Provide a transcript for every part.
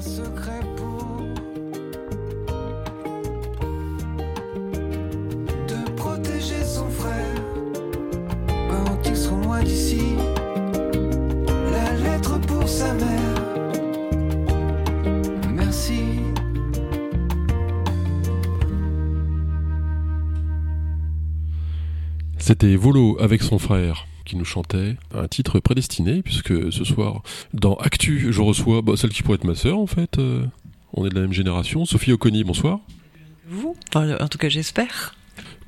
secret C'était Volo avec son frère qui nous chantait un titre prédestiné puisque ce soir dans Actu je reçois bah, celle qui pourrait être ma sœur en fait. euh, on est de la même génération. Sophie Oconi, bonsoir. Vous En tout cas, j'espère.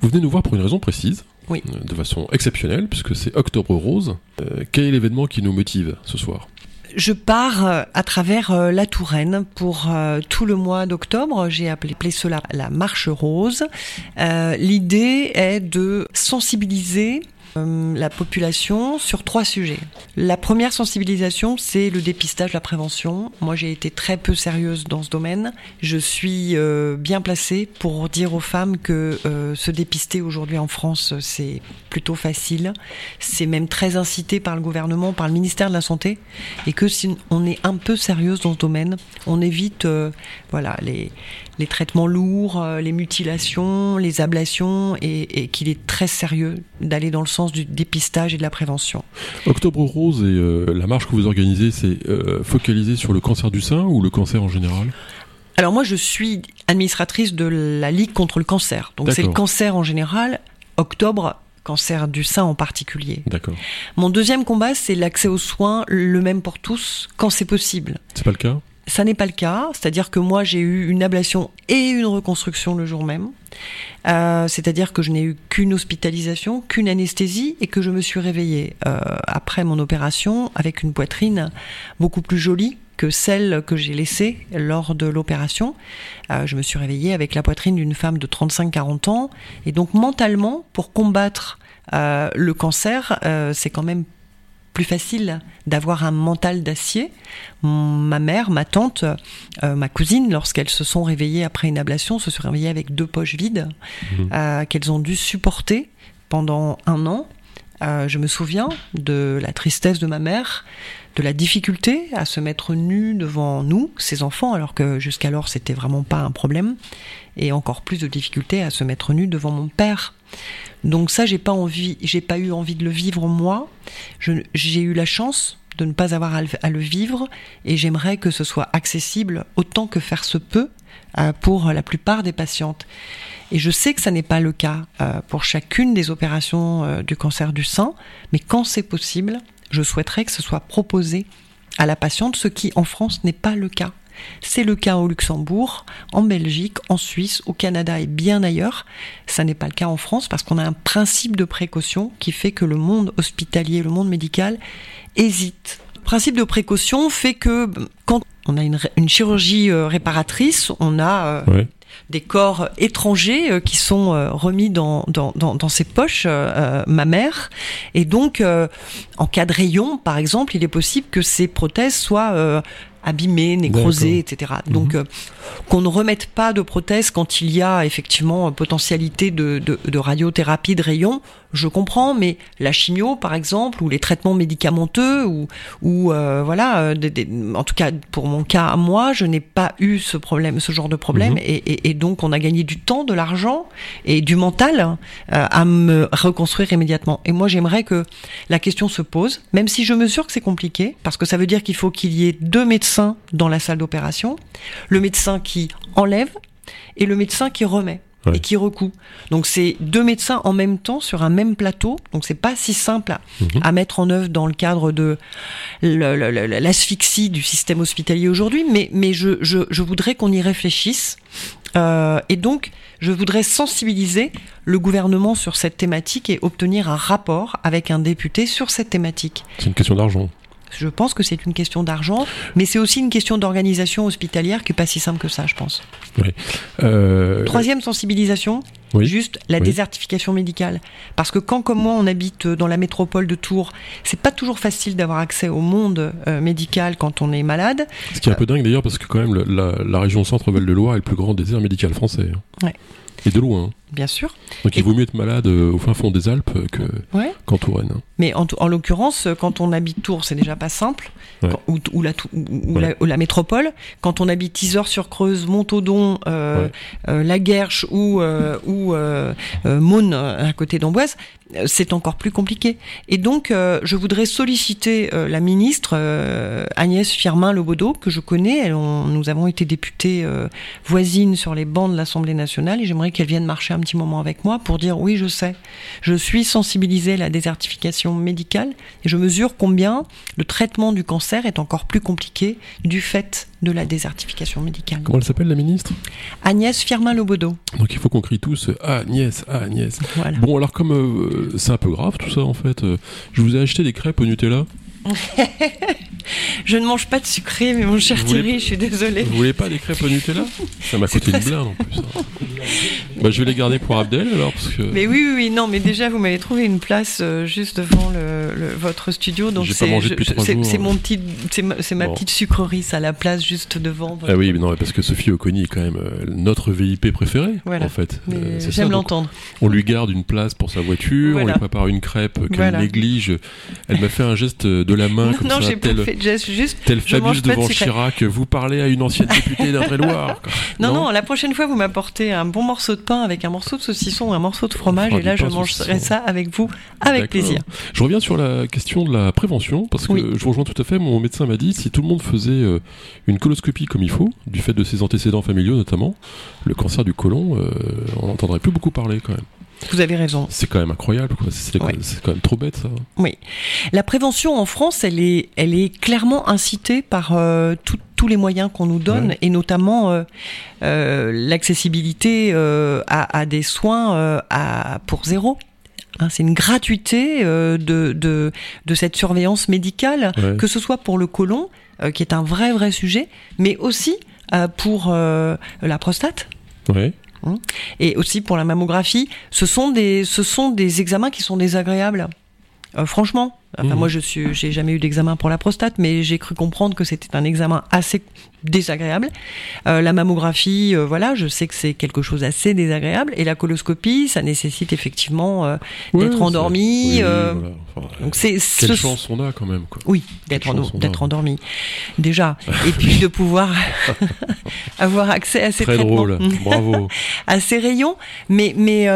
Vous venez nous voir pour une raison précise. Oui. euh, De façon exceptionnelle puisque c'est Octobre Rose. Euh, quel est l'événement qui nous motive ce soir? Je pars euh, à travers euh, la Touraine pour euh, tout le mois d'octobre. J'ai appelé, cela la marche rose. L'idée est de sensibiliser euh, la population sur trois sujets. La première sensibilisation, c'est le dépistage, la prévention. Moi, j'ai été très peu sérieuse dans ce domaine. Je suis euh, bien placée pour dire aux femmes que euh, se dépister aujourd'hui en France, c'est plutôt facile. C'est même très incité par le gouvernement, par le ministère de la Santé, et que si on est un peu sérieuse dans ce domaine, on évite euh, voilà les les traitements lourds, euh, les mutilations, les ablations, et, et qu'il est très sérieux d'aller dans le sens du dépistage et de la prévention. Octobre Rose et euh, la marche que vous organisez, c'est euh, focalisé sur le cancer du sein ou le cancer en général? Alors moi, je suis administratrice de la Ligue contre le cancer. Donc c'est le cancer en général, octobre, cancer du sein en particulier. D'accord. Mon deuxième combat, c'est l'accès aux soins, le même pour tous, quand c'est possible. C'est pas le cas? Ça n'est pas le cas, c'est-à-dire que moi j'ai eu une ablation et une reconstruction le jour même. Euh, c'est-à-dire que je n'ai eu qu'une hospitalisation, qu'une anesthésie et que je me suis réveillée euh, après mon opération avec une poitrine beaucoup plus jolie que celle que j'ai laissée lors de l'opération. Euh, je me suis réveillée avec la poitrine d'une femme de 35-40 ans et donc mentalement, pour combattre le cancer, c'est quand même plus facile d'avoir un mental d'acier. Ma mère, ma tante, euh, ma cousine, lorsqu'elles se sont réveillées après une ablation, se sont réveillées avec deux poches vides Mhm. euh, qu'elles ont dû supporter pendant un an. Euh, je me souviens de la tristesse de ma mère, de la difficulté à se mettre nue devant nous, ses enfants, alors que jusqu'alors c'était vraiment pas un problème, et encore plus de difficulté à se mettre nue devant mon père. Donc ça, j'ai pas envie, j'ai pas eu envie de le vivre moi. J'ai eu la chance de ne pas avoir à le, à le vivre, et j'aimerais que ce soit accessible autant que faire se peut euh, pour la plupart des patientes. Et je sais que ça n'est pas le cas euh, pour chacune des opérations euh, du cancer du sein, mais quand c'est possible, je souhaiterais que ce soit proposé à la patiente, ce qui en France n'est pas le cas. C'est le cas au Luxembourg, en Belgique, en Suisse, au Canada et bien ailleurs. Ça n'est pas le cas en France parce qu'on a un principe de précaution qui fait que le monde hospitalier, le monde médical hésite. Le principe de précaution fait que quand on a une, chirurgie euh, réparatrice, on a euh. Des corps étrangers euh, qui sont euh, remis dans, dans, dans, dans ses poches euh, euh, mammaires. Et donc, euh, en cas de rayon, par exemple, il est possible que ces prothèses soient euh, abîmées, nécrosées, etc. Donc, euh, qu'on ne remette pas de prothèse quand il y a effectivement potentialité de, de, de radiothérapie de rayon, je comprends, mais la chimio, par exemple, ou les traitements médicamenteux, ou, ou euh, voilà, euh, des- des- en tout cas pour mon cas, moi, je n'ai pas eu ce problème, ce genre de problème, Mhm. et, et, et donc on a gagné du temps, de l'argent et du mental euh, à me reconstruire immédiatement. Et moi, j'aimerais que la question se pose, même si je mesure que c'est compliqué, parce que ça veut dire qu'il faut qu'il y ait deux médecins dans la salle d'opération, le médecin qui enlève et le médecin qui remet. Ouais. et qui recoue. Donc c'est deux médecins en même temps sur un même plateau. Donc c'est pas si simple à, Mhm. à mettre en œuvre dans le cadre de l'asphyxie du système hospitalier aujourd'hui, mais, mais je, je, je voudrais qu'on y réfléchisse. Euh, et donc, je voudrais sensibiliser le gouvernement sur cette thématique et obtenir un rapport avec un député sur cette thématique. C'est une question d'argent. Je pense que c'est une question d'argent, mais c'est aussi une question d'organisation hospitalière qui est pas si simple que ça, je pense. Euh, Troisième sensibilisation, Oui. juste la Oui. désertification médicale. Parce que quand, comme moi, on habite dans la métropole de Tours, c'est pas toujours facile d'avoir accès au monde euh, médical quand on est malade. Ce qui est un peu dingue d'ailleurs, parce que quand même, la, la région Centre-Val de Loire est le plus grand désert médical français. hein. Ouais. Et de loin. Bien sûr. Donc Et- il vaut mieux être malade euh, au fin fond des Alpes que Ouais. qu'en Touraine. hein. Mais en, en l'occurrence, euh, quand on habite Tours, c'est déjà pas simple, Ouais. Quand- ou, ou la, tou- ou- ou Ouais. la, ou la métropole. Quand on habite Isère-sur-Creuse, Montaudoin, euh, euh, La Guerche ou, euh, ou Maune, à côté d'Amboise, c'est encore plus compliqué. Et donc, euh, je voudrais solliciter euh, la ministre euh, Agnès Firmin-Lebaudot, que je connais. Elle, on- nous avons été députées euh, voisines sur les bancs de l'Assemblée nationale, et j'aimerais qu'elle vienne marcher un petit moment avec moi pour dire oui, je sais, je suis sensibilisée à la désertification médicale et je mesure combien le traitement du cancer est encore plus compliqué du fait de la désertification médicale. Comment elle s'appelle la ministre? Agnès Firmin-Lebaudot. Donc il faut qu'on crie tous Agnès, Agnès. Voilà. Bon alors comme euh, c'est un peu grave tout ça en fait, euh, je vous ai acheté des crêpes au Nutella. Je ne mange pas de sucré, mais mon cher Vous voulez- Thierry, je suis désolée. Vous voulez pas des crêpes au Nutella Ça m'a coûté une blinde en plus. hein. Bah, je vais les garder pour Abdel alors parce que Mais oui, oui, oui, non, mais déjà, vous m'avez trouvé une place euh, juste devant le, le- votre studio, donc J'ai pas c'est mangé je- depuis je- trois c'est jours. c'est mon petit, c'est ma, c'est ma Bon. petite sucrerie, ça, la place juste devant. ah oui mais non parce que Sophie Oconi est quand même euh, notre VIP préféré Voilà. en fait. Euh, j'aime l'entendre. On lui garde une place pour sa voiture, on lui prépare une crêpe qu'elle néglige. Elle m'a fait un geste de la main Non, comme non, j'ai pas tel, fait de geste, juste. tel je mange Fabius de devant sucré. Chirac. Vous parlez à une ancienne députée d'Indre-et-Loire. Non, non, la prochaine fois, vous m'apportez un bon morceau de pain avec un morceau de saucisson ou un morceau de fromage, et là, je mangerai ça avec vous, avec plaisir. Je reviens sur la question de la prévention, parce que Oui. je vous rejoins tout à fait. Mon médecin m'a dit si tout le monde faisait euh, une coloscopie comme il faut, du fait de ses antécédents familiaux notamment, le cancer du côlon, euh, on n'entendrait plus beaucoup parler quand même. Vous avez raison. C'est quand même incroyable, quoi. C'est Ouais. quand même trop bête ça. Oui. La prévention en France, elle est, elle est clairement incitée par euh, tout- tous les moyens qu'on nous donne, Ouais. et notamment euh, euh, l'accessibilité à, à des soins à, pour zéro. Hein, c'est une gratuité de, de, de cette surveillance médicale, Ouais. que ce soit pour le côlon, qui est un vrai, vrai sujet, mais aussi pour la prostate Ouais. Et aussi pour la mammographie. Ce sont des, ce sont des examens qui sont désagréables. Euh, franchement, enfin Mhm. moi je suis, j'ai jamais eu d'examen pour la prostate, mais j'ai cru comprendre que c'était un examen assez désagréable. Euh, la mammographie, euh, voilà, je sais que c'est quelque chose assez désagréable, et la coloscopie, ça nécessite effectivement euh, Ouais, d'être endormi. oui, voilà. Enfin, donc c'est quelle ce- chance on a quand même, quoi? oui, d'être en- d'être endormi déjà, et puis de pouvoir avoir accès à ces Très traitements. drôle. Bravo. à ces rayons, mais mais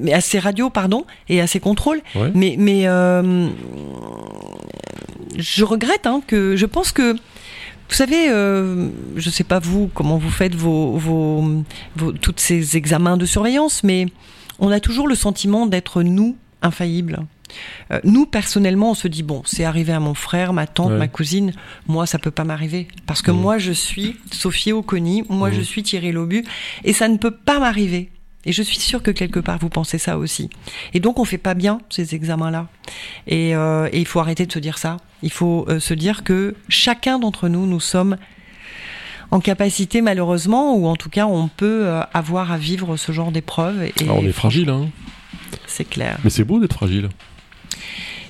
mais à ces radios, pardon, et à ces contrôles. Ouais. Mais mais je regrette hein, que je pense que vous savez, euh, je sais pas vous comment vous faites vos, vos, vos toutes ces examens de surveillance, mais on a toujours le sentiment d'être nous infaillibles. Euh, nous personnellement, on se dit bon, c'est arrivé à mon frère, ma tante, Ouais. ma cousine. Moi, ça peut pas m'arriver parce que Mhm. moi, je suis Sophie Oconi, moi, je suis Thierry Lobu, et ça ne peut pas m'arriver. Et je suis sûre que quelque part vous pensez ça aussi. Et donc on fait pas bien ces examens-là. Et, euh, et il faut arrêter de se dire ça. Il faut euh, se dire que chacun d'entre nous, nous sommes en capacité malheureusement, ou en tout cas on peut euh, avoir à vivre ce genre d'épreuve. Ah, on est fragile, hein. c'est clair. Mais c'est beau d'être fragile.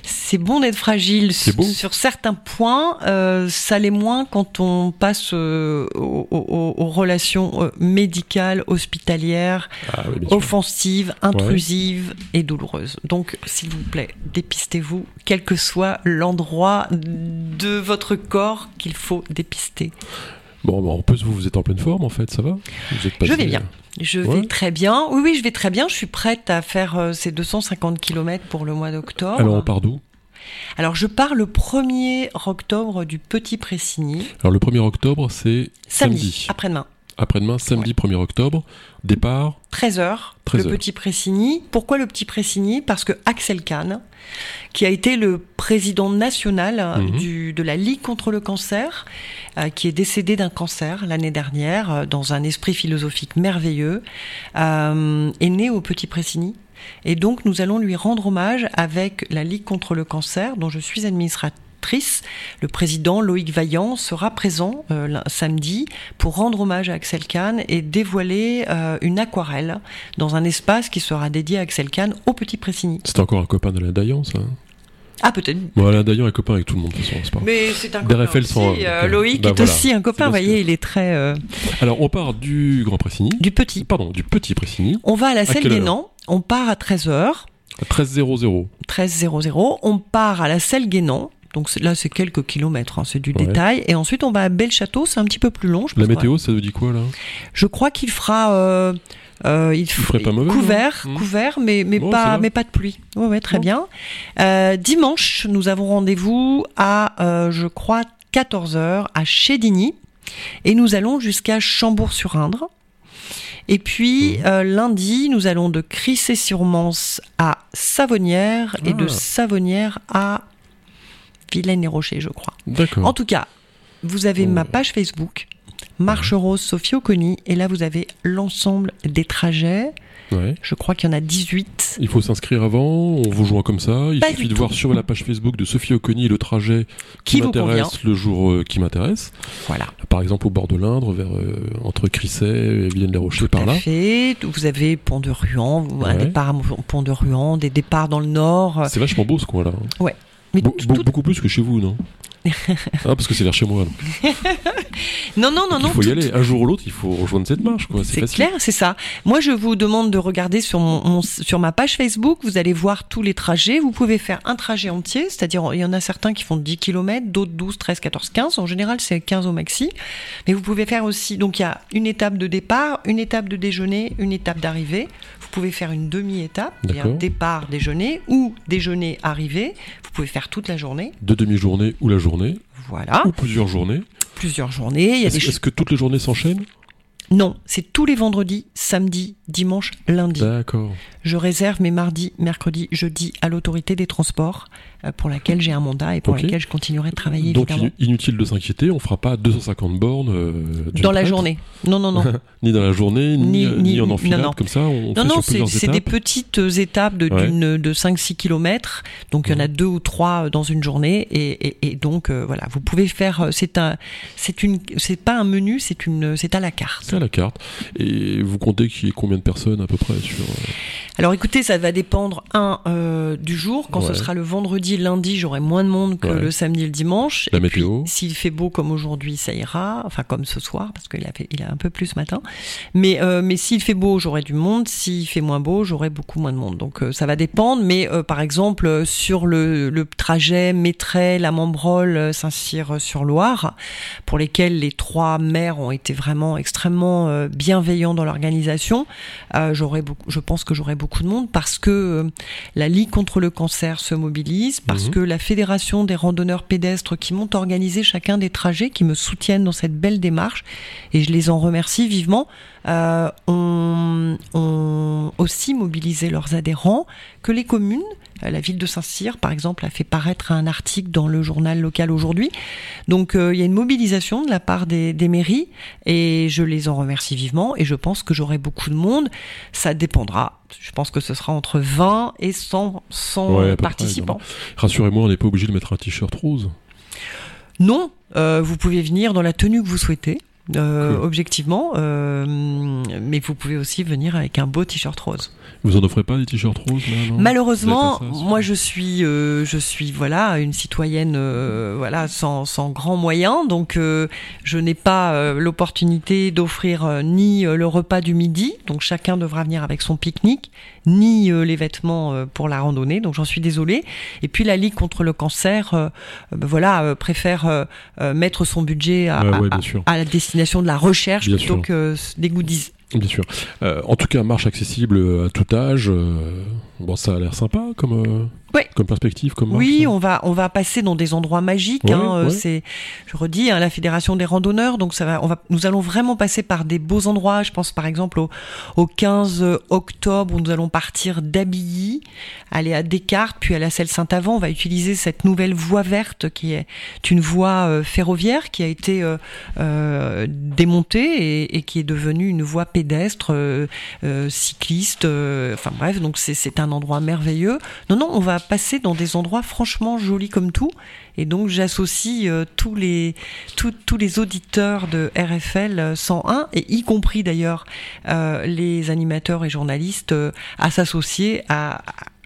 C'est bon d'être fragile sur certains points. euh, ça l'est moins quand on passe euh, aux, aux- aux relations euh, médicales, hospitalières, Ah, oui, offensives, intrusives et douloureuses. Donc, s'il vous plaît, dépistez-vous, quel que soit l'endroit de votre corps qu'il faut dépister. Bon, bah, en plus, vous, vous êtes en pleine forme, en fait, ça va Vous êtes Je vais bien. Je Ouais. vais très bien. Oui, oui, je vais très bien. Je suis prête à faire euh, ces 250 km pour le mois d'octobre. Alors, on part d'où? Alors, je pars le 1er octobre du Petit Pressigny, Alors, le 1er octobre, c'est samedi, Samedi. après-demain. Après-demain, samedi 1er octobre. Départ 13h, 13 le. Petit Pressigny. Pourquoi le Petit Pressigny? Parce que Axel Kahn, qui a été le président national euh, Mhm. du, de la Ligue contre le cancer, euh, qui est décédé d'un cancer l'année dernière, euh, dans un esprit philosophique merveilleux, euh, est né au Petit Pressigny. Et donc nous allons lui rendre hommage avec la Ligue contre le cancer, dont je suis Le président Loïc Vaillant sera présent euh, samedi pour rendre hommage à Axel Kahn et dévoiler euh, une aquarelle dans un espace qui sera dédié à Axel Kahn au Petit Pressigny. C'est encore un copain de la Dayan, ça hein Ah, peut-être. Voilà, d'ailleurs, un copain avec tout le monde, de toute façon, c'est pas grave. Mais c'est un Des copain RFL aussi. sont- euh. Loïc Bah est voilà. aussi un copain, vous voyez, il est très. euh, Alors, on part du Grand Pressigny. du petit. Pardon, du Petit Pressigny. On va à la À selle quelle heure Guénan, on part à 13h, À 13.00. 13h00, on part à la selle Guénan. Donc là, c'est quelques kilomètres, hein, c'est du Ouais. détail. Et ensuite, on va à Belle-Château, c'est un petit peu plus long. Je La météo, ça vous dit quoi, là? Je crois qu'il fera. euh, euh, il, f- ferait pas mauvais, couvert, Hmm. couvert, mais, mais, Bon, pas, mais pas de pluie. Ouais, ouais, très Bon. bien. Euh, dimanche, nous avons rendez-vous à, je crois, 14h à Chédigny. Et nous allons jusqu'à Chambourg-sur-Indre. Et puis, Hmm. euh, lundi, nous allons de Crissé-sur-Mance à Savonnières et de Ah. Savonnières à Vilaine-les-Rochers, je crois. D'accord. En tout cas, vous avez Oh. ma page Facebook, Marche Rose Sophie Oconi, et là vous avez l'ensemble des trajets. Ouais. Je crois qu'il y en a 18. Il faut s'inscrire avant, on vous joint comme ça. Il Pas suffit de tout. voir sur la page Facebook de Sophie Oconi le trajet qui, Qui m'intéresse le jour euh, qui m'intéresse. Voilà. Par exemple, au bord de l'Indre, vers euh, entre Crisset et Villaine-les-Rochers, par là. fait. Vous avez Pont de Ruan, un Ouais. départ à Pont de Ruan, des départs dans le nord. C'est vachement beau ce coin-là. Mais Be- Beaucoup plus que chez vous, non? Ah, parce que c'est vers chez moi. donc. Non, non, non, il non. faut y tout- aller. Un jour ou l'autre, il faut rejoindre cette marche. quoi. C'est clair, c'est ça. Moi, je vous demande de regarder sur, mon, mon- sur ma page Facebook. Vous allez voir tous les trajets. Vous pouvez faire un trajet entier, c'est-à-dire il y en a certains qui font 10 km, d'autres 12, 13, 14, 15. En général, c'est 15 au maxi. Mais vous pouvez faire aussi, donc il y a une étape de départ, une étape de déjeuner, une étape d'arrivée. Vous pouvez faire une demi-étape, départ, déjeuner ou déjeuner, arrivée. Vous pouvez faire toute la journée. De demi-journée ou la journée, Voilà, ou plusieurs journées. plusieurs journées. Il y a Est-ce des est-ce que toutes les journées s'enchaînent? Non, c'est tous les vendredis, samedi, dimanche, lundi. D'accord. Je réserve mes mardis, mercredis, jeudi à l'autorité des transports pour laquelle j'ai un mandat et pour laquelle je continuerai de travailler Donc évidemment. inutile de s'inquiéter, on fera pas 250 bornes euh, Dans la journée. Non, non, non. ni dans la journée, ni, Ni- euh, ni- en enfilade, non. comme ça, on Non, fait non, c'est des petites euh, étapes de, Ouais. de 5-6 kilomètres. Donc, il y en a deux ou trois euh, dans une journée. Et, et- et donc, euh, voilà, vous pouvez faire. euh, C'est un, c'est une, c'est pas un menu, c'est une, c'est à la carte. C'est à la carte. Et vous comptez qu'il y ait combien de personnes à peu près sur... euh, Alors écoutez, ça va dépendre un euh, du jour. Quand ce sera le vendredi, lundi, j'aurai moins de monde que Ouais. le samedi et le dimanche. La et météo. s'il fait beau comme aujourd'hui, ça ira. Enfin comme ce soir, parce qu'il a fait, il a un peu plus ce matin. Mais euh, mais s'il fait beau, j'aurai du monde. S'il fait moins beau, j'aurai beaucoup moins de monde. Donc euh, ça va dépendre. Mais euh, par exemple sur le, le trajet Maitret, la Membrol, euh, Saint-Cyr-sur-Loire, pour lesquels les trois maires ont été vraiment extrêmement bienveillants dans l'organisation, j'aurai je pense que j'aurai beaucoup de monde parce que la Ligue contre le cancer se mobilise, parce Mhm. que la Fédération des randonneurs pédestres qui m'ont organisé chacun des trajets, qui me soutiennent dans cette belle démarche, et je les en remercie vivement, euh, ont, ont aussi mobilisé leurs adhérents, que les communes, euh, la ville de Saint-Cyr, par exemple, a fait paraître un article dans le journal local aujourd'hui. Donc euh, il y a une mobilisation de la part des, des mairies et je les en remercie vivement et je pense que j'aurai beaucoup de monde. Ça dépendra. Je pense que ce sera entre 20 et 100, 100 Ouais, à peu près, participants. Rassurez-moi, on n'est pas obligé de mettre un t-shirt rose. Non, euh, vous pouvez venir dans la tenue que vous souhaitez. Euh, Cool. objectivement, euh, mais vous pouvez aussi venir avec un beau t-shirt rose. Vous en offrez pas des t-shirts roses là, non? Malheureusement, ça, moi je suis, euh, je suis voilà une citoyenne euh, voilà sans, sans grands moyens, donc euh, je n'ai pas l'opportunité d'offrir ni le repas du midi, donc chacun devra venir avec son pique-nique, ni les vêtements pour la randonnée, donc j'en suis désolée. Et puis la Ligue contre le cancer, ben voilà, préfère mettre son budget à, Ouais, ouais, à- à la destination de la recherche Bien plutôt sûr. que des goodies. Bien sûr. Euh, en tout cas, marche accessible à tout âge. euh, bon, ça a l'air sympa comme, euh, Ouais. comme perspective, comme marche, Oui, ça. on va on va passer dans des endroits magiques. Ouais, hein, euh, ouais. C'est, je redis, hein, la fédération des randonneurs. Donc ça va, on va, nous allons vraiment passer par des beaux endroits. Je pense par exemple au, au 15 octobre où nous allons partir d'Abilly, aller à Descartes, puis à la Selle Saint-Avant. On va utiliser cette nouvelle voie verte qui est une voie euh, ferroviaire qui a été euh, euh, démontée et, et qui est devenue une voie pédestre, cycliste. euh, enfin bref, donc c'est c'est un endroit merveilleux. Non, non, on va passer dans des endroits franchement jolis comme tout. Et donc j'associe euh, tous les tous, tous les auditeurs de RFL 101 et y compris d'ailleurs euh, les animateurs et journalistes euh, à s'associer à,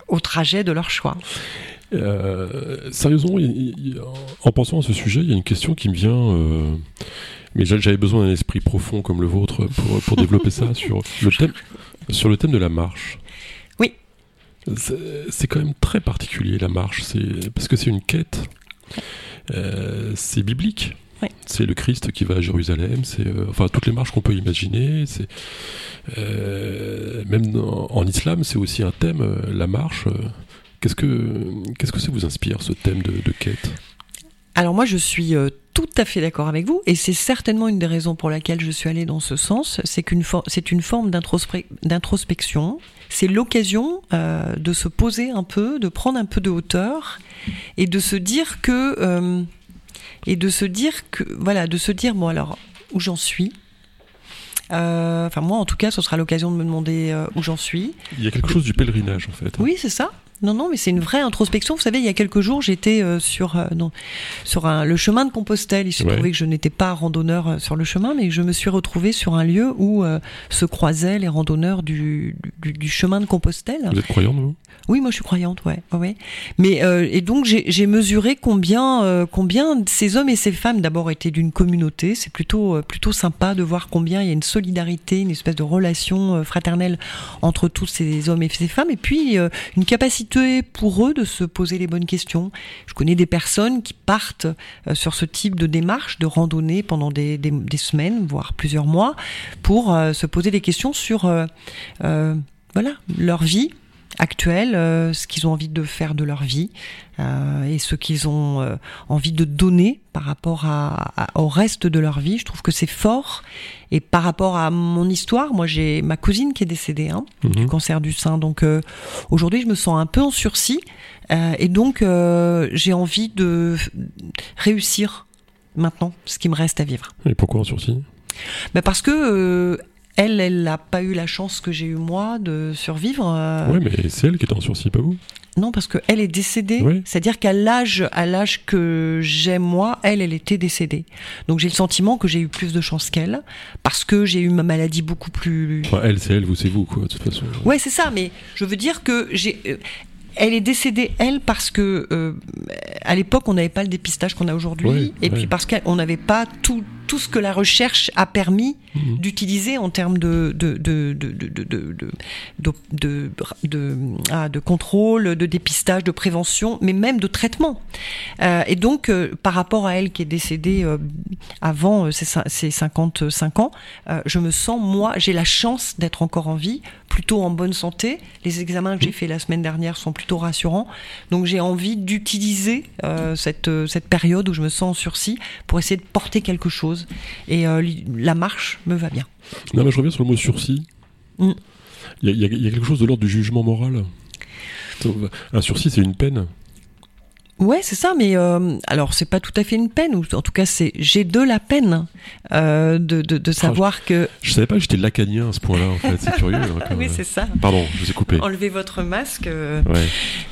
au trajet de leur choix. Euh, sérieusement, en pensant à ce sujet, il y a une question qui me vient. euh, mais j'a- j'avais besoin d'un esprit profond comme le vôtre pour, pour développer ça sur le thème, sur le thème de la marche. C'est quand même très particulier la marche, parce que c'est une quête. Euh, c'est biblique. Oui. C'est le Christ qui va à Jérusalem. C'est euh, enfin toutes les marches qu'on peut imaginer. C'est euh, même en islam, c'est aussi un thème. la marche. Qu'est-ce que qu'est-ce que ça vous inspire ce thème de, de quête? Alors moi, je suis tout à fait d'accord avec vous, et c'est certainement une des raisons pour laquelle je suis allée dans ce sens. C'est qu'une for- c'est une forme d'introspec- d'introspection. C'est l'occasion euh, de se poser un peu, de prendre un peu de hauteur, et de se dire que euh, et de se dire que voilà, de se dire bon alors où j'en suis? Euh, Enfin moi, en tout cas, ce sera l'occasion de me demander où j'en suis. Il y a quelque chose du pèlerinage en fait. Oui, c'est ça. Non, non, mais c'est une vraie introspection. Vous savez, il y a quelques jours, j'étais euh, sur euh, non, sur un, le chemin de Compostelle. Il s'est Ouais. trouvé que je n'étais pas randonneur euh, sur le chemin, mais je me suis retrouvée sur un lieu où euh, se croisaient les randonneurs du, du, du chemin de Compostelle. Vous êtes croyant, vous? Oui, moi je suis croyante, ouais, ouais. Mais euh, et donc j'ai j'ai mesuré combien euh, combien ces hommes et ces femmes d'abord étaient d'une communauté. C'est plutôt euh, plutôt sympa de voir combien il y a une solidarité, une espèce de relation fraternelle entre tous ces hommes et ces femmes, et puis euh, une capacité pour eux de se poser les bonnes questions. Je connais des personnes qui partent euh, sur ce type de démarche, de randonnée pendant des, semaines, voire plusieurs mois, pour euh, se poser des questions sur euh, voilà leur vie actuelle, euh, ce qu'ils ont envie de faire de leur vie euh, et ce qu'ils ont euh, envie de donner par rapport à, à- au reste de leur vie. Je trouve que c'est fort. Et par rapport à mon histoire, moi j'ai ma cousine qui est décédée hein, du Mhm. cancer du sein. Donc euh, aujourd'hui, je me sens un peu en sursis euh, et donc euh, j'ai envie de réussir maintenant ce qui me reste à vivre. Et pourquoi en sursis? Ben parce que euh, elle, elle n'a pas eu la chance que j'ai eu moi de survivre. euh, Ouais, mais c'est elle qui est en sursis, pas vous? Non, parce que elle est décédée. Oui. C'est-à-dire qu'à l'âge, à l'âge que j'ai moi, elle, elle était décédée. Donc j'ai le sentiment que j'ai eu plus de chance qu'elle, parce que j'ai eu ma maladie beaucoup plus. Enfin, elle, c'est elle, vous, c'est vous, quoi, de toute façon. Ouais, c'est ça. Mais je veux dire que j'ai. Euh, Elle est décédée, elle, parce que euh, à l'époque, on n'avait pas le dépistage qu'on a aujourd'hui, et puis parce qu'on n'avait pas tout, tout ce que la recherche a permis Mhm. d'utiliser en termes de de de de de ah, de contrôle, de dépistage, de prévention, mais même de traitement. Euh, et donc, euh, par rapport à elle qui est décédée euh, avant euh, ses, ses 55 ans, euh, je me sens, moi, j'ai la chance d'être encore en vie, plutôt en bonne santé. Les examens que j'ai fait la semaine dernière sont plutôt rassurants. Donc, j'ai envie d'utiliser euh, cette, euh, cette période où je me sens en sursis pour essayer de porter quelque chose. Et euh, la marche me va bien. Non, mais je reviens sur le mot sursis. Mm. Y, y il y a quelque chose de l'ordre du jugement moral. Un sursis, c'est une peine. Ouais, c'est ça, mais euh, alors c'est pas tout à fait une peine, ou en tout cas c'est j'ai de la peine euh, de, de, de savoir que Je savais pas que j'étais lacanien à ce point-là, en fait. C'est curieux. hein, oui c'est ça. Pardon, je vous ai coupé. Enlevez votre masque, euh, Ouais.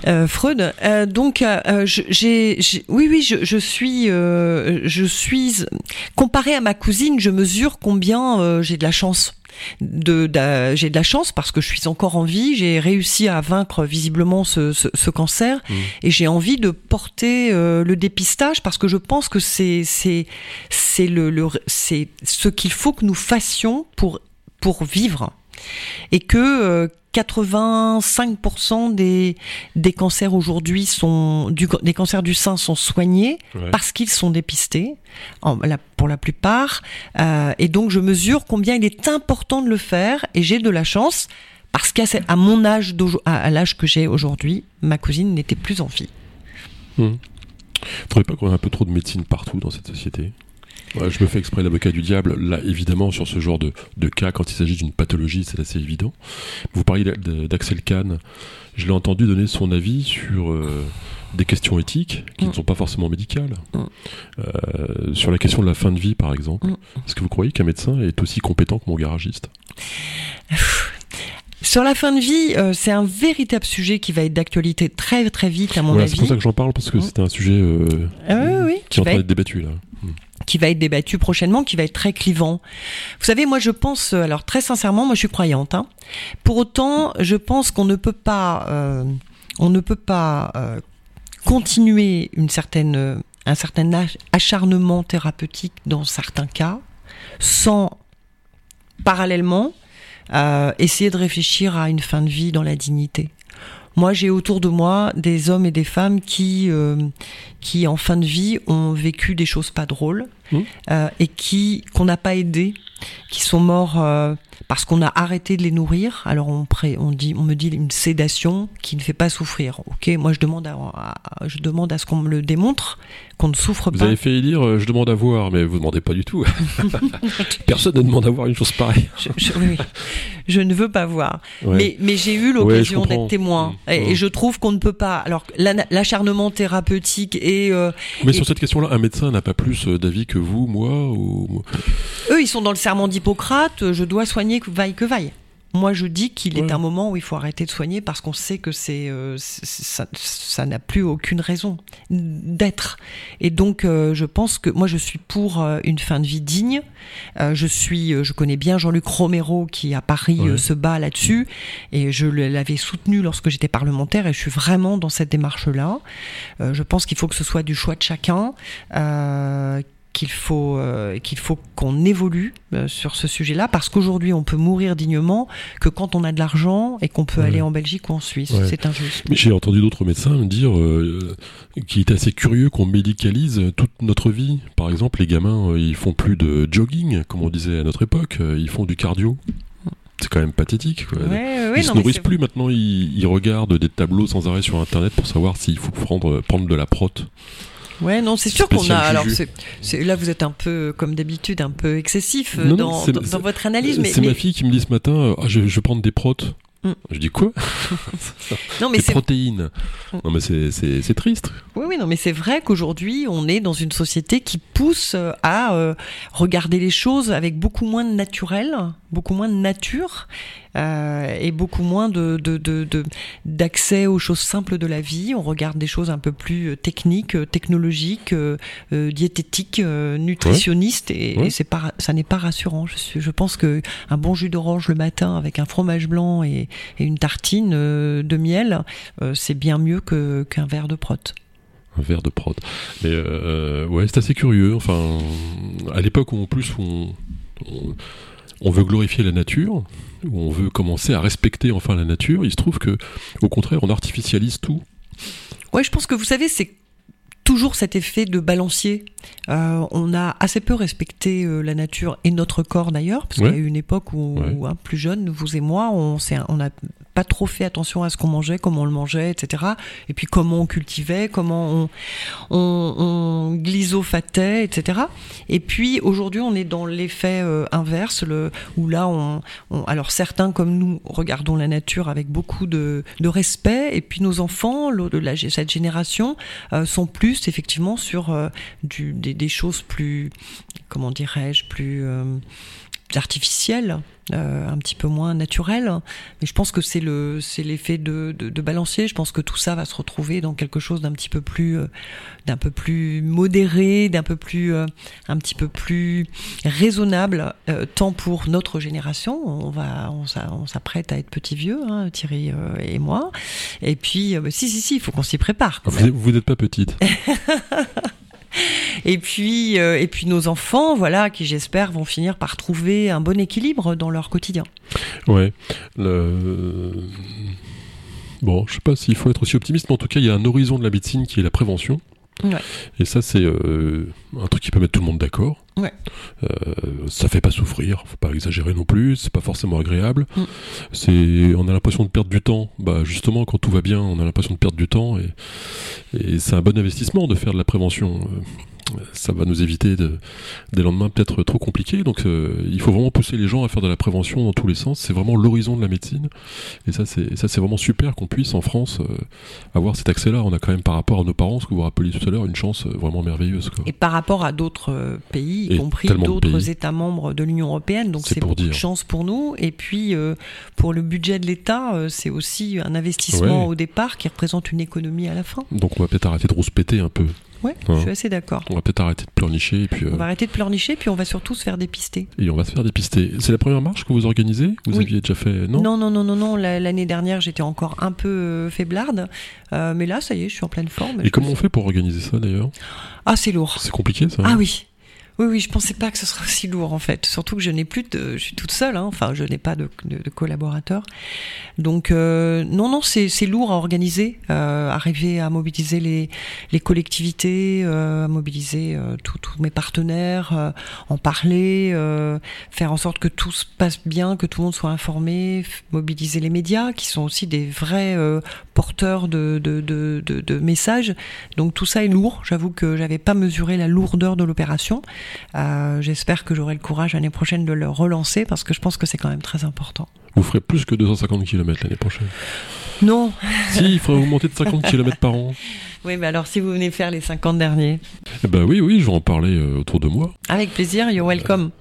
euh, Freud. Euh, donc euh, je- j'ai, j'ai- oui oui, je, je suis, euh, je suis comparé à ma cousine, je mesure combien euh, j'ai de la chance. De, j'ai de la chance parce que je suis encore en vie, j'ai réussi à vaincre visiblement ce, ce, ce cancer. Mm. et j'ai envie de porter euh, le dépistage parce que je pense que c'est c'est c'est le, le c'est ce qu'il faut que nous fassions pour pour vivre. Et que euh, 85% des des cancers aujourd'hui sont du des cancers du sein sont soignés Ouais. parce qu'ils sont dépistés en, la- pour la plupart Euh, et donc je mesure combien il est important de le faire et j'ai de la chance parce qu'à à mon âge à, à l'âge que j'ai aujourd'hui ma cousine n'était plus en vie Hum. Vous trouvez pas qu'on a un peu trop de médecine partout dans cette société? Ouais, Je me fais exprès l'avocat du diable. Là, évidemment, sur ce genre de, de cas, quand il s'agit d'une pathologie, c'est assez évident. Vous parliez d'Axel Kahn. Je l'ai entendu donner son avis sur euh, des questions éthiques qui Mm. ne sont pas forcément médicales. Mm. Euh, sur la question de la fin de vie, par exemple. Mm. Est-ce que vous croyez qu'un médecin est aussi compétent que mon garagiste? Sur la fin de vie, euh, c'est un véritable sujet qui va être d'actualité très très vite à mon Voilà, avis. C'est pour ça que j'en parle, parce que Mm. c'est un sujet euh, Ah oui, qui est en va train être- d'être débattu, là. qui va être débattu prochainement, qui va être très clivant. Vous savez, moi je pense, euh, alors très sincèrement, moi je suis croyante. Hein. Pour autant, je pense qu'on ne peut pas, on ne peut pas continuer une certaine, un certain ach- acharnement thérapeutique dans certains cas, sans parallèlement euh, essayer de réfléchir à une fin de vie dans la dignité. Moi, j'ai autour de moi des hommes et des femmes qui, euh, qui en fin de vie, ont vécu des choses pas drôles Mmh. euh, et qui qu'on n'a pas aidés, qui sont morts euh, parce qu'on a arrêté de les nourrir. Alors on, pré, on dit, on me dit une sédation qui ne fait pas souffrir. Ok, moi je demande à, à- je demande à ce qu'on me le démontre, qu'on ne souffre Vous pas. avez fait lire, euh, je demande à voir, mais vous demandez pas du tout. Personne ne demande à voir une chose pareille. Je, je- oui, oui. Je ne veux pas voir. Ouais. Mais, mais j'ai eu l'occasion d'être témoin. Mmh. Et, et Mmh. je trouve qu'on ne peut pas. Alors, l'acharnement thérapeutique et euh, Mais Et- sur cette question-là, un médecin n'a pas plus d'avis que vous, moi ou... eux, ils sont dans le serment d'Hippocrate. euh, Je dois soigner que vaille que vaille. Moi, je dis qu'il Ouais. est un moment où il faut arrêter de soigner parce qu'on sait que c'est euh, ça n'a plus aucune raison d'être. Et donc, euh, je pense que moi, je suis pour euh, une fin de vie digne. Je suis, je connais bien Jean-Luc Romero qui à Paris Ouais. se bat là-dessus et je l'avais soutenu lorsque j'étais parlementaire et je suis vraiment dans cette démarche-là. Je pense qu'il faut que ce soit du choix de chacun. Euh, qu'il faut euh, qu'il faut qu'on évolue euh, sur ce sujet-là parce qu'aujourd'hui on peut mourir dignement que quand on a de l'argent et qu'on peut Ouais. aller en Belgique ou en Suisse. Ouais. C'est injuste. J'ai entendu d'autres médecins me dire euh, qu'il était assez curieux qu'on médicalise toute notre vie. Par exemple, les gamins, ils font plus de jogging, comme on disait à notre époque, ils font du cardio. C'est quand même pathétique. Quoi. Ouais, ouais, ils se non, mais nourrissent plus maintenant, ils, ils regardent des tableaux sans arrêt sur internet pour savoir s'il faut prendre, prendre de la prot. Ouais, non, c'est sûr qu'on a. Alors, c'est, c'est- là, vous êtes un peu, comme d'habitude, un peu excessif euh, Non, dans, dans, votre analyse. C'est mais- ma fille qui me dit ce matin, euh, Ah, je, vais prendre des protes. Mm. Je dis quoi? Non, mais Des c'est protéines. Mm. Non mais c'est- triste. Oui, oui, non, mais c'est vrai qu'aujourd'hui, on est dans une société qui pousse euh, à euh, regarder les choses avec beaucoup moins de naturel, beaucoup moins de nature, euh, et beaucoup moins de de- de- de- d'accès aux choses simples de la vie. On regarde des choses un peu plus euh, techniques, euh, technologiques, euh, diététiques, euh, nutritionnistes, et, Ouais. et c'est pas, ça n'est pas rassurant. Je, suis, je pense que un bon jus d'orange le matin avec un fromage blanc et, et une tartine de miel, c'est bien mieux que qu'un verre de prot. Un verre de prot. Mais euh, ouais, c'est assez curieux. Enfin, à l'époque où en plus on, on, on veut glorifier la nature, où on veut commencer à respecter enfin la nature, il se trouve que au contraire on artificialise tout. Ouais, je pense que vous savez, c'est toujours cet effet de balancier. Euh, on a assez peu respecté euh, la nature et notre corps d'ailleurs, parce Ouais. qu'il y a eu une époque où, Ouais. où, hein, plus jeune, vous et moi, on on n'a pas trop fait attention à ce qu'on mangeait, comment on le mangeait, etc. Et puis comment on cultivait, comment on, on, on etc. Et puis aujourd'hui, on est dans l'effet euh, inverse, le, où là, on, on- alors certains comme nous regardons la nature avec beaucoup de, de respect, et puis nos enfants, de la, cette génération, euh, sont plus effectivement sur euh, du, des, des choses plus, comment dirais-je, plus euh, artificielles. Euh, un petit peu moins naturelles. mais je pense que c'est le c'est l'effet de, de, de balancier je pense que tout ça va se retrouver dans quelque chose d'un petit peu plus euh, d'un peu plus modéré d'un peu plus euh, un petit peu plus raisonnable tant pour notre génération on va on, s'a- on s'apprête à être petit vieux hein, Thierry et moi et puis si si si il faut qu'on s'y prépare quand même. Vous n'êtes pas petite. et puis euh, et puis nos enfants voilà qui j'espère vont finir par trouver un bon équilibre dans leur quotidien Ouais. Le... Bon, je sais pas s'il faut être aussi optimiste, mais en tout cas, il y a un horizon de la médecine qui est la prévention. Ouais. Et ça, c'est euh, un truc qui peut mettre tout le monde d'accord. Ouais. Euh, ça fait pas souffrir, faut pas exagérer non plus, c'est pas forcément agréable. Mm. C'est, on a l'impression de perdre du temps. Bah justement, quand tout va bien, on a l'impression de perdre du temps et, et c'est un bon investissement de faire de la prévention. Ça va nous éviter de, des lendemains peut-être trop compliqués. Donc euh, il faut vraiment pousser les gens à faire de la prévention dans tous les sens. C'est vraiment l'horizon de la médecine. Et ça c'est ça c'est vraiment super qu'on puisse en France euh, avoir cet accès-là. On a quand même par rapport à nos parents, ce que vous rappeliez tout à l'heure, une chance euh, vraiment merveilleuse. Quoi. et par rapport à d'autres pays, y Et compris de d'autres. États membres de l'Union européenne. Donc C'est beaucoup de dire. chance pour nous. Et puis euh, pour le budget de l'État, c'est aussi un investissement Ouais. au départ qui représente une économie à la fin. Donc on va peut-être arrêter de rouspéter un peu. Ouais, Hein. je suis assez d'accord. On va peut-être arrêter de pleurnicher et puis, euh, On va arrêter de pleurnicher, puis on va surtout se faire dépister. et on va se faire dépister. C'est la première marche que vous organisez? Vous Oui. aviez déjà fait Non, Non, non, non, non, non. la- L'année dernière, j'étais encore un peu euh, faiblarde. Euh, mais là, ça y est, je suis en pleine forme. Et comment on fait pour organiser ça d'ailleurs? Ah, c'est lourd. C'est compliqué ça Ah oui. Oui, oui, je pensais pas que ce serait aussi lourd en fait. Surtout que je n'ai plus de, je suis toute seule. Hein. Enfin, je n'ai pas de, de, de collaborateurs. Donc euh, non, non, c'est c'est lourd à organiser. Euh, arriver à mobiliser les les collectivités, euh, à mobiliser euh, tous mes partenaires, euh, en parler, euh, faire en sorte que tout se passe bien, que tout le monde soit informé, mobiliser les médias qui sont aussi des vrais porteurs de, de, de de messages. Donc tout ça est lourd. J'avoue que j'avais pas mesuré la lourdeur de l'opération. Euh, J'espère que j'aurai le courage l'année prochaine de le relancer parce que je pense que c'est quand même très important. Vous ferez plus que 250 km l'année prochaine. Non. si, il faudrait augmenter de 50 km par an. Oui, mais alors si vous venez faire les 50 derniers, Eh ben oui, oui, je vais en parler euh, autour de moi. avec plaisir, you're welcome.